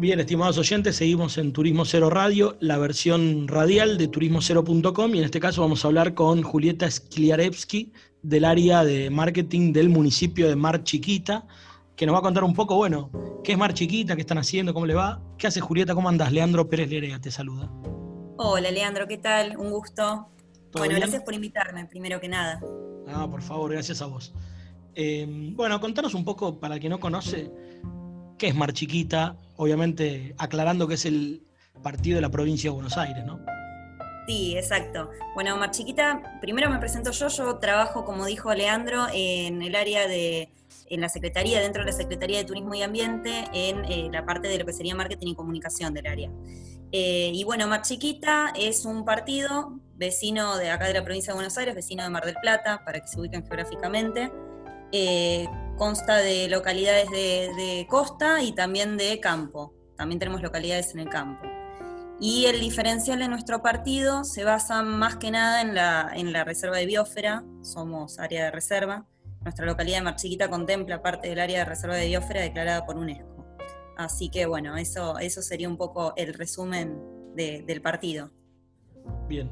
Bien, estimados oyentes, seguimos en Turismo Cero Radio, la versión radial de turismocero.com y en este caso vamos a hablar con Julieta Skliarevsky del área de marketing del municipio de Mar Chiquita, que nos va a contar un poco, bueno, qué es Mar Chiquita, qué están haciendo, cómo le va. ¿Qué hace Julieta? ¿Cómo andas? Leandro Pérez Lerea te saluda. Hola Leandro, ¿qué tal? Un gusto. Bueno, gracias por invitarme, primero que nada. Ah, por favor, gracias a vos. Eh, bueno, contanos un poco, para el que no conoce, ¿qué es Mar Chiquita? Obviamente aclarando que es el partido de la provincia de Buenos Aires, ¿no? Sí, exacto. Bueno, Mar Chiquita, primero me presento yo, yo trabajo, como dijo Leandro, en el área de, en la Secretaría, dentro de la Secretaría de Turismo y Ambiente, en eh, la parte de lo que sería marketing y comunicación del área. Eh, y bueno, Mar Chiquita es un partido vecino de acá de la provincia de Buenos Aires, vecino de Mar del Plata, para que se ubiquen geográficamente. Eh, consta de localidades de, costa y también de campo. También tenemos localidades en el campo. Y el diferencial de nuestro partido se basa más que nada en la, en la reserva de biosfera, somos área de reserva. Nuestra localidad de Mar Chiquita contempla parte del área de reserva de biosfera declarada por UNESCO. Así que bueno, eso, eso sería un poco el resumen del partido. Bien,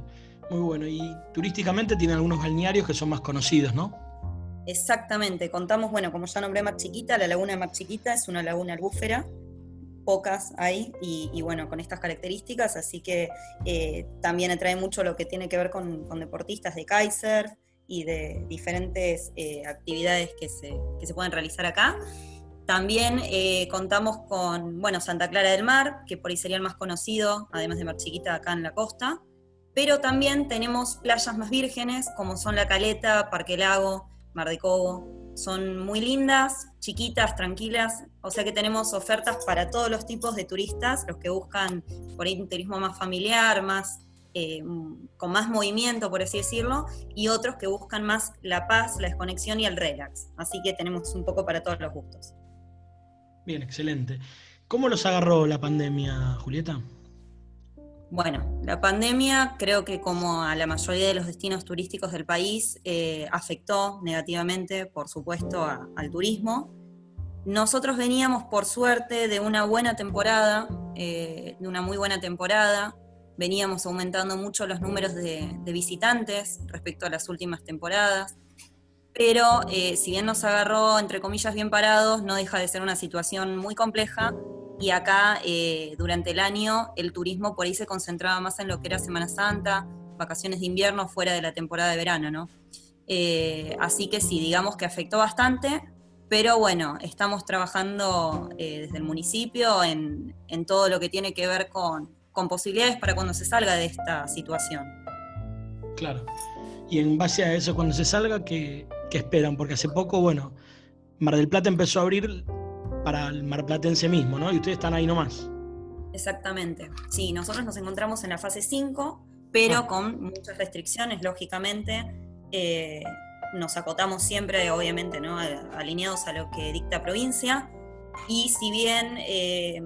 muy bueno. Y turísticamente tiene algunos balnearios que son más conocidos, ¿no? Exactamente, contamos, bueno, como ya nombré Mar Chiquita, la laguna de Mar Chiquita es una laguna albúfera, pocas hay, y, bueno, con estas características, así que eh, también atrae mucho lo que tiene que ver con, deportistas de Kaiser y de diferentes eh, actividades que se, que se pueden realizar acá. También eh, contamos con, bueno, Santa Clara del Mar, que por ahí sería el más conocido, además de Mar Chiquita, acá en la costa. Pero también tenemos playas más vírgenes, como son La Caleta, Parque Lago, Mar de Cobo. Son muy lindas, chiquitas, tranquilas, o sea que tenemos ofertas para todos los tipos de turistas, los que buscan por ahí un turismo más familiar, más eh, con más movimiento, por así decirlo, y otros que buscan más la paz, la desconexión y el relax. Así que tenemos un poco para todos los gustos. Bien, excelente. ¿Cómo los agarró la pandemia, Julieta? Bueno, la pandemia creo que como a la mayoría de los destinos turísticos del país eh, afectó negativamente, por supuesto, al turismo. Nosotros veníamos, por suerte, de una buena temporada, eh, de una muy buena temporada. Veníamos aumentando mucho los números de visitantes respecto a las últimas temporadas pero eh, si bien nos agarró, entre comillas, bien parados, no deja de ser una situación muy compleja y acá eh, durante el año el turismo por ahí se concentraba más en lo que era Semana Santa, vacaciones de invierno fuera de la temporada de verano, ¿no? Eh, así que sí, digamos que afectó bastante, pero bueno, estamos trabajando desde el municipio en, todo lo que tiene que ver con, con posibilidades para cuando se salga de esta situación. Claro. Y en base a eso, cuando se salga, ¿qué, esperan? Porque hace poco, bueno, Mar del Plata empezó a abrir para el marplatense mismo, ¿no? Y ustedes están ahí nomás. Exactamente. Sí, nosotros nos encontramos en la fase 5, pero ah. con muchas restricciones, lógicamente. Eh, nos acotamos siempre, obviamente, ¿no? alineados a lo que dicta provincia. Y si bien eh,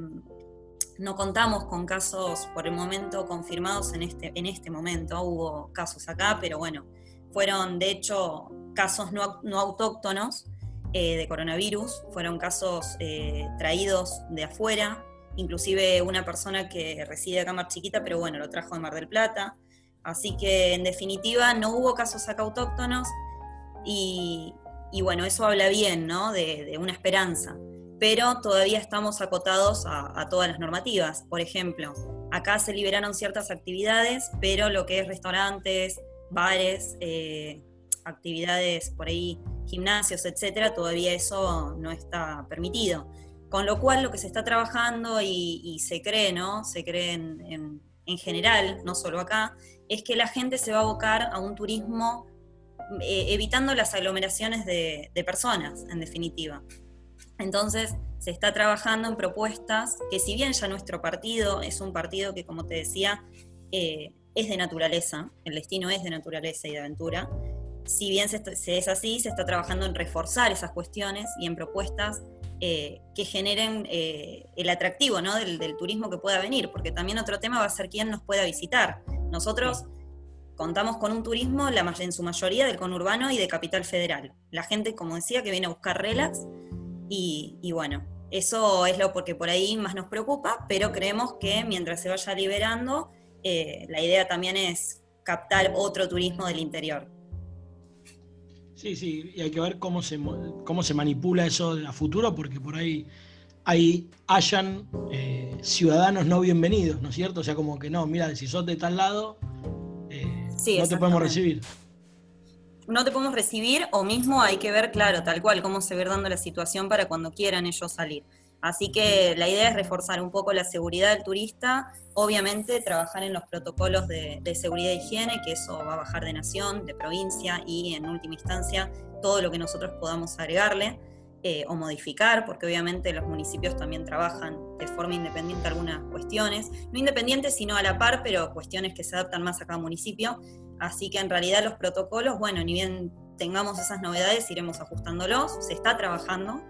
no contamos con casos por el momento confirmados en este, en este momento, hubo casos acá, pero bueno, fueron de hecho casos no, autóctonos eh, de coronavirus, fueron casos eh, traídos de afuera, inclusive una persona que reside acá en Mar Chiquita, pero bueno, lo trajo de Mar del Plata. Así que en definitiva no hubo casos acá autóctonos y, bueno, eso habla bien, ¿no? de una esperanza pero todavía estamos acotados a, todas las normativas. Por ejemplo, acá se liberaron ciertas actividades, pero lo que es restaurantes, bares, eh, actividades por ahí, gimnasios, etcétera, todavía eso no está permitido. Con lo cual lo que se está trabajando y, se cree, ¿no? Se cree en, general, no solo acá, es que la gente se va a abocar a un turismo eh, evitando las aglomeraciones de personas, en definitiva. Entonces, se está trabajando en propuestas que si bien ya nuestro partido es un partido que, como te decía, eh, es de naturaleza, el destino es de naturaleza y de aventura, si bien se, es así, se está trabajando en reforzar esas cuestiones y en propuestas eh, que generen eh, el atractivo ¿no? del, turismo que pueda venir, porque también otro tema va a ser quién nos pueda visitar. Nosotros contamos con un turismo la, en su mayoría del conurbano y de capital federal. La gente, como decía, que viene a buscar relax y, bueno, eso es lo porque por ahí más nos preocupa, pero creemos que mientras se vaya liberando, eh, la idea también es captar otro turismo del interior. Sí, sí, y hay que ver cómo se, cómo se manipula eso a futuro, porque por ahí hay, hayan eh, ciudadanos no bienvenidos, ¿no es cierto? O sea, como que no, mira, si sos de tal lado, eh, no te podemos recibir. No te podemos recibir, o mismo hay que ver, claro, tal cual, cómo se ve dando la situación para cuando quieran ellos salir. Así que la idea es reforzar un poco la seguridad del turista, obviamente trabajar en los protocolos de, seguridad e higiene, que eso va a bajar de nación, de provincia y en última instancia todo lo que nosotros podamos agregarle eh, o modificar, porque obviamente los municipios también trabajan de forma independiente algunas cuestiones, no independientes sino a la par, pero cuestiones que se adaptan más a cada municipio. Así que en realidad los protocolos, bueno, ni bien tengamos esas novedades, iremos ajustándolos, se está trabajando,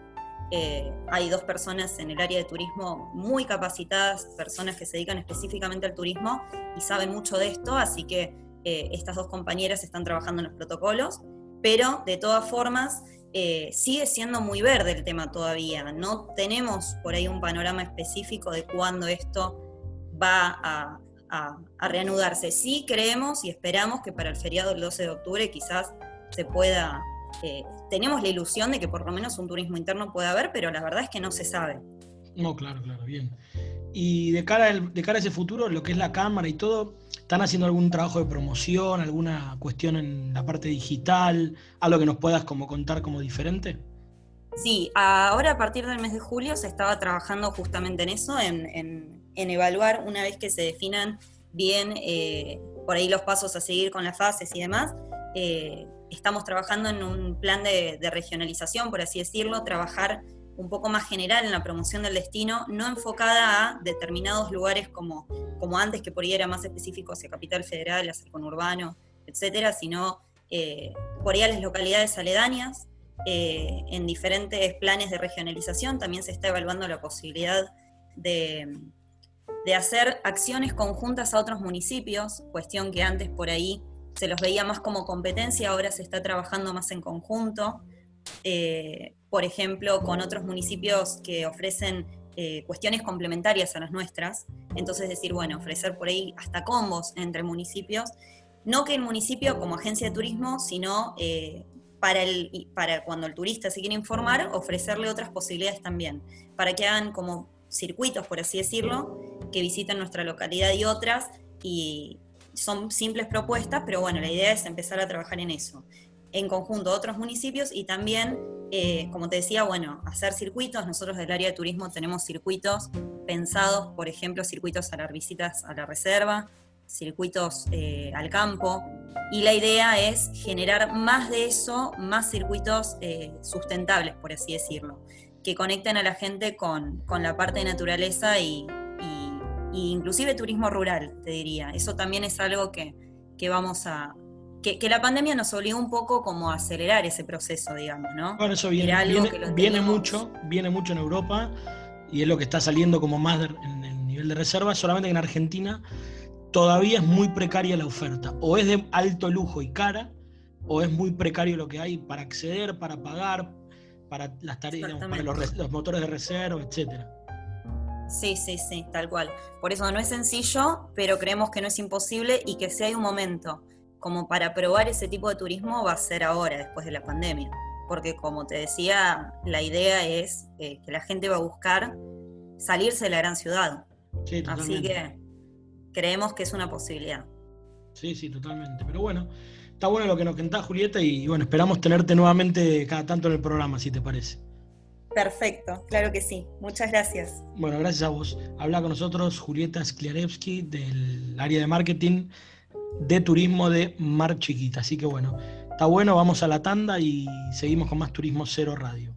eh, hay dos personas en el área de turismo muy capacitadas, personas que se dedican específicamente al turismo y saben mucho de esto, así que eh, estas dos compañeras están trabajando en los protocolos, pero de todas formas eh, sigue siendo muy verde el tema todavía. No tenemos por ahí un panorama específico de cuándo esto va a, reanudarse. Sí creemos y esperamos que para el feriado del 12 de octubre quizás se pueda tenemos la ilusión de que por lo menos un turismo interno puede haber, pero la verdad es que no se sabe. No, claro, claro, bien. Y de cara, de cara a ese futuro, lo que es la cámara y todo, ¿están haciendo algún trabajo de promoción, alguna cuestión en la parte digital, algo que nos puedas como contar como diferente? Sí, ahora a partir del mes de julio se estaba trabajando justamente en eso, en, evaluar una vez que se definan bien eh, por ahí los pasos a seguir con las fases y demás, eh, estamos trabajando en un plan de, regionalización, por así decirlo, trabajar un poco más general en la promoción del destino, no enfocada a determinados lugares como, como antes, que por ahí era más específico hacia Capital Federal, hacia el conurbano, etcétera, sino eh, por ahí a las localidades aledañas. Eh, en diferentes planes de regionalización también se está evaluando la posibilidad de, de hacer acciones conjuntas a otros municipios, cuestión que antes por ahí se los veía más como competencia, ahora se está trabajando más en conjunto. Eh, por ejemplo, con otros municipios que ofrecen eh, cuestiones complementarias a las nuestras. Entonces decir, bueno, ofrecer por ahí hasta combos entre municipios. No que el municipio como agencia de turismo, sino eh, para, el, para cuando el turista se quiere informar, ofrecerle otras posibilidades también, para que hagan como circuitos, por así decirlo, que visiten nuestra localidad y otras, y, son simples propuestas, pero bueno, la idea es empezar a trabajar en eso, en conjunto otros municipios y también, eh, como te decía, bueno, hacer circuitos. Nosotros del área de turismo tenemos circuitos pensados, por ejemplo, circuitos a las visitas a la reserva, circuitos eh, al campo, y la idea es generar más de eso, más circuitos eh, sustentables, por así decirlo, que conecten a la gente con, con la parte de naturaleza y, inclusive turismo rural, te diría. Eso también es algo que, vamos a... Que, la pandemia nos obligó un poco como a acelerar ese proceso, digamos, ¿no? Bueno, eso viene, viene, mucho, viene mucho en Europa y es lo que está saliendo como más en el nivel de reserva, solamente que en Argentina todavía es muy precaria la oferta. O es de alto lujo y cara, o es muy precario lo que hay para acceder, para pagar, para las tareas, para los, los, motores de reserva, etcétera. Sí, sí, sí, tal cual. Por eso no es sencillo, pero creemos que no es imposible y que si hay un momento como para probar ese tipo de turismo va a ser ahora, después de la pandemia. Porque como te decía, la idea es eh, que la gente va a buscar salirse de la gran ciudad. Sí, Así que creemos que es una posibilidad. Sí, sí, totalmente. Pero bueno, está bueno lo que nos contás, Julieta, y bueno, esperamos tenerte nuevamente cada tanto en el programa, si te parece. Perfecto, claro que sí. Muchas gracias. Bueno, gracias a vos. Habla con nosotros Julieta Skliarewski del área de marketing de turismo de Mar Chiquita. Así que bueno, está bueno, vamos a la tanda y seguimos con más Turismo Cero Radio.